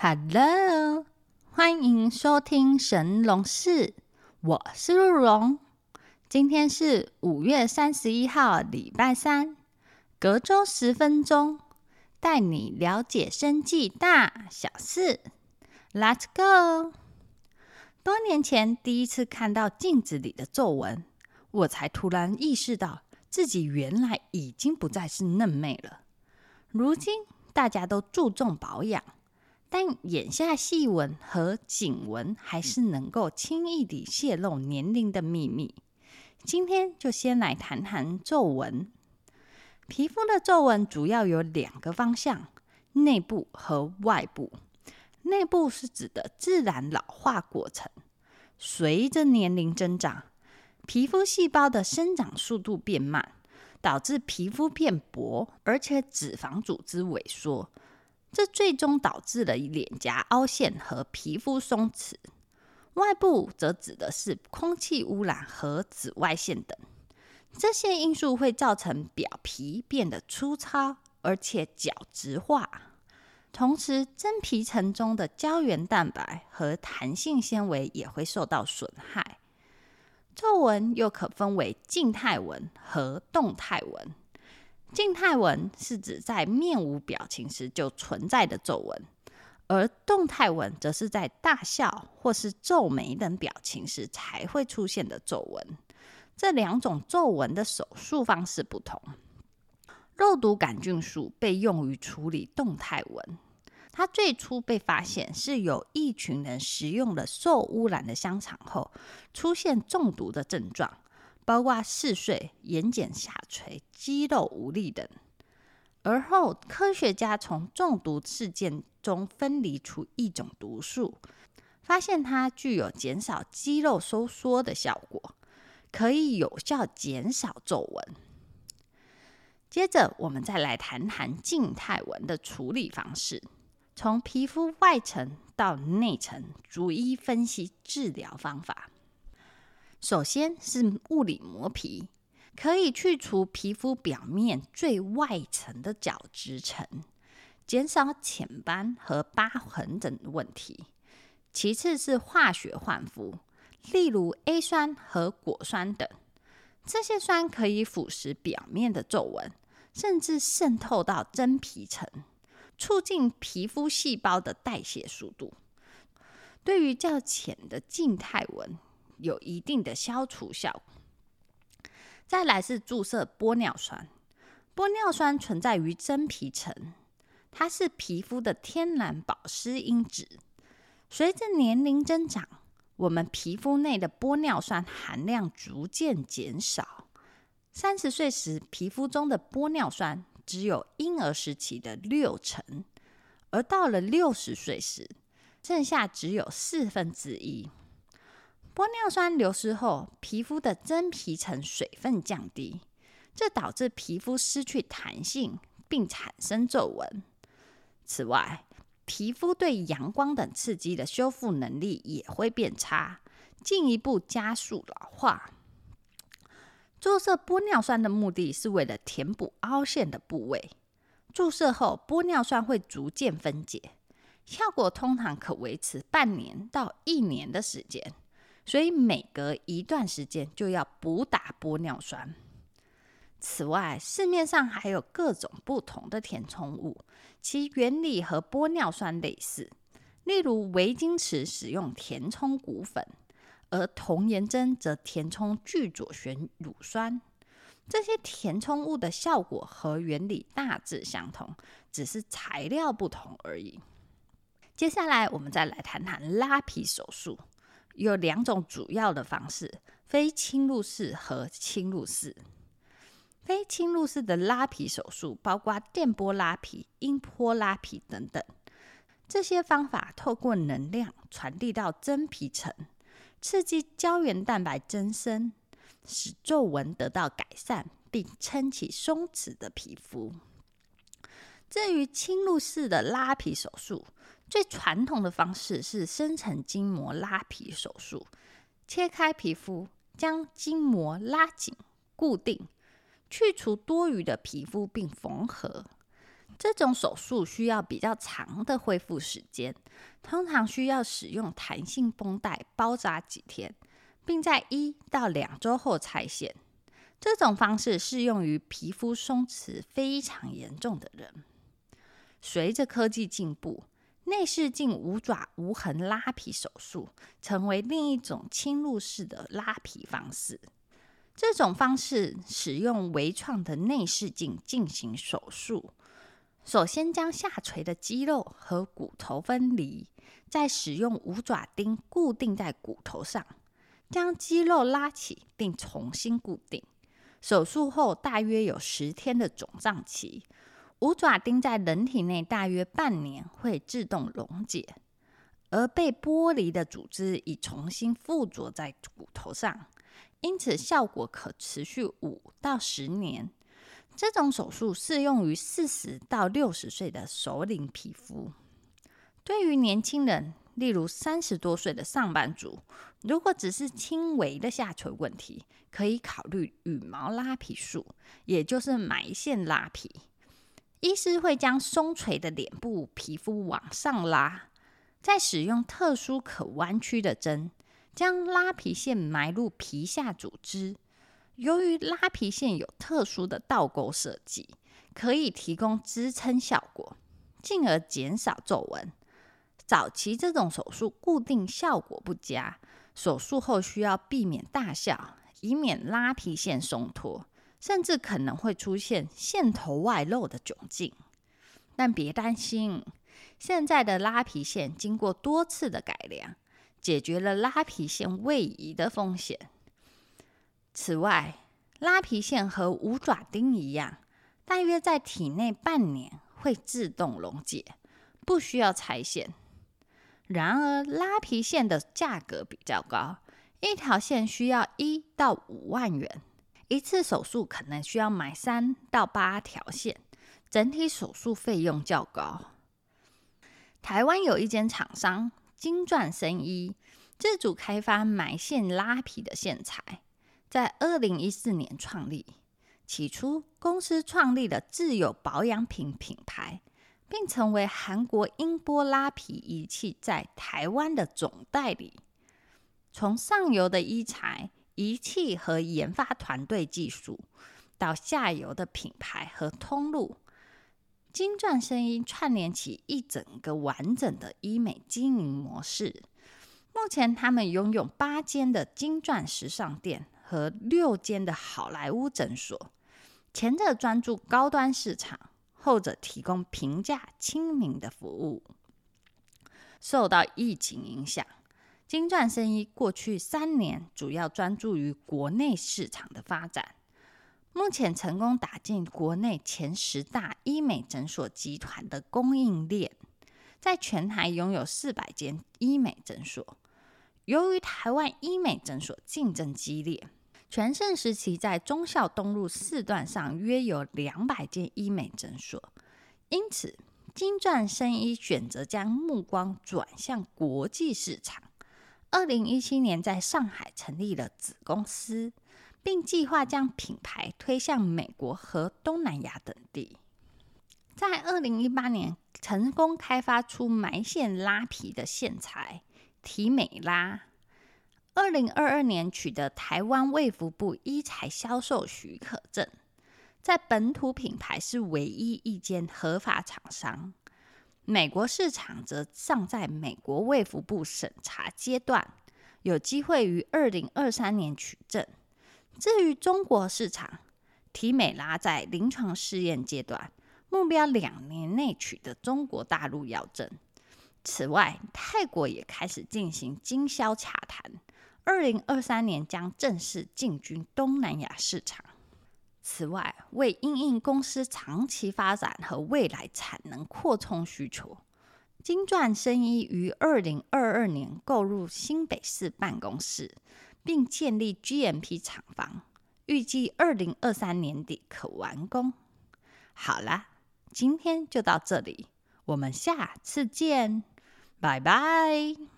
Hello，欢迎收听神龙室，我是陆荣。今天是五月三十一号，礼拜三，隔周十分钟，带你了解生计大小事。Let's go！多年前第一次看到镜子里的皱纹，我才突然意识到自己原来已经不再是嫩妹了。如今大家都注重保养。但眼下细纹和颈纹还是能够轻易地泄露年龄的秘密。今天就先来谈谈皱纹。皮肤的皱纹主要有两个方向：内部和外部。内部是指的自然老化过程，随着年龄增长，皮肤细胞的生长速度变慢，导致皮肤变薄，而且脂肪组织萎缩。这最终导致了脸颊凹陷和皮肤松弛。外部则指的是空气污染和紫外线等，这些因素会造成表皮变得粗糙，而且角质化。同时，真皮层中的胶原蛋白和弹性纤维也会受到损害。皱纹又可分为静态纹和动态纹。静态纹是指在面无表情时就存在的皱纹，而动态纹则是在大笑或是皱眉等表情时才会出现的皱纹。这两种皱纹的手术方式不同。肉毒杆菌素被用于处理动态纹，它最初被发现是有一群人食用了受污染的香肠后出现中毒的症状。包括嗜睡、眼睑下垂、肌肉无力等。而后，科学家从中毒事件中分离出一种毒素，发现它具有减少肌肉收缩的效果，可以有效减少皱纹。接着，我们再来谈谈静态纹的处理方式，从皮肤外层到内层，逐一分析治疗方法。首先是物理磨皮，可以去除皮肤表面最外层的角质层，减少浅斑和疤痕等问题。其次是化学焕肤，例如 A 酸和果酸等，这些酸可以腐蚀表面的皱纹，甚至渗透到真皮层，促进皮肤细胞的代谢速度。对于较浅的静态纹，有一定的消除效果。再来是注射玻尿酸，玻尿酸存在于真皮层，它是皮肤的天然保湿因子。随着年龄增长，我们皮肤内的玻尿酸含量逐渐减少。三十岁时，皮肤中的玻尿酸只有婴儿时期的六成，而到了六十岁时，剩下只有四分之一。玻尿酸流失后，皮肤的真皮层水分降低，这导致皮肤失去弹性，并产生皱纹。此外，皮肤对阳光等刺激的修复能力也会变差，进一步加速老化。注射玻尿酸的目的是为了填补凹陷的部位。注射后，玻尿酸会逐渐分解，效果通常可维持半年到一年的时间。所以每隔一段时间就要补打玻尿酸。此外，市面上还有各种不同的填充物，其原理和玻尿酸类似。例如，维金池使用填充骨粉，而童颜针则填充聚左旋乳酸。这些填充物的效果和原理大致相同，只是材料不同而已。接下来，我们再来谈谈拉皮手术。有两种主要的方式：非侵入式和侵入式。非侵入式的拉皮手术包括电波拉皮、音波拉皮等等。这些方法透过能量传递到真皮层，刺激胶原蛋白增生，使皱纹得到改善，并撑起松弛的皮肤。至于侵入式的拉皮手术，最传统的方式是深层筋膜拉皮手术，切开皮肤，将筋膜拉紧固定，去除多余的皮肤并缝合。这种手术需要比较长的恢复时间，通常需要使用弹性绷带包扎几天，并在一到两周后拆线。这种方式适用于皮肤松弛非常严重的人。随着科技进步，内视镜无爪无痕拉皮手术成为另一种侵入式的拉皮方式。这种方式使用微创的内视镜进行手术。首先将下垂的肌肉和骨头分离，再使用五爪钉固定在骨头上，将肌肉拉起并重新固定。手术后大约有十天的肿胀期。五爪钉在人体内大约半年会自动溶解，而被剥离的组织已重新附着在骨头上，因此效果可持续五到十年。这种手术适用于四十到六十岁的熟龄皮肤。对于年轻人，例如三十多岁的上班族，如果只是轻微的下垂问题，可以考虑羽毛拉皮术，也就是埋线拉皮。医师会将松垂的脸部皮肤往上拉，再使用特殊可弯曲的针，将拉皮线埋入皮下组织。由于拉皮线有特殊的倒钩设计，可以提供支撑效果，进而减少皱纹。早期这种手术固定效果不佳，手术后需要避免大笑，以免拉皮线松脱。甚至可能会出现线头外露的窘境，但别担心，现在的拉皮线经过多次的改良，解决了拉皮线位移的风险。此外，拉皮线和五爪钉一样，大约在体内半年会自动溶解，不需要拆线。然而，拉皮线的价格比较高，一条线需要一到五万元。一次手术可能需要买三到八条线，整体手术费用较高。台湾有一间厂商金钻生医，自主开发埋线拉皮的线材，在二零一四年创立。起初，公司创立了自有保养品品牌，并成为韩国音波拉皮仪器在台湾的总代理。从上游的医材。仪器和研发团队技术，到下游的品牌和通路，金钻声音串联起一整个完整的医美经营模式。目前，他们拥有八间的金钻时尚店和六间的好莱坞诊所。前者专注高端市场，后者提供平价亲民的服务。受到疫情影响。金钻生医过去三年主要专注于国内市场的发展，目前成功打进国内前十大医美诊所集团的供应链，在全台拥有四百间医美诊所。由于台湾医美诊所竞争激烈，全盛时期在忠孝东路四段上约有两百间医美诊所，因此金钻生医选择将目光转向国际市场。二零一七年，在上海成立了子公司，并计划将品牌推向美国和东南亚等地。在二零一八年，成功开发出埋线拉皮的线材提美拉。二零二二年，取得台湾卫福部医材销售许可证，在本土品牌是唯一一间合法厂商。美国市场则尚在美国卫福部审查阶段，有机会于二零二三年取证。至于中国市场，提美拉在临床试验阶段，目标两年内取得中国大陆药证。此外，泰国也开始进行经销洽谈，二零二三年将正式进军东南亚市场。此外，为应应公司长期发展和未来产能扩充需求，金钻生医于二零二二年购入新北市办公室，并建立 GMP 厂房，预计二零二三年底可完工。好啦，今天就到这里，我们下次见，拜拜。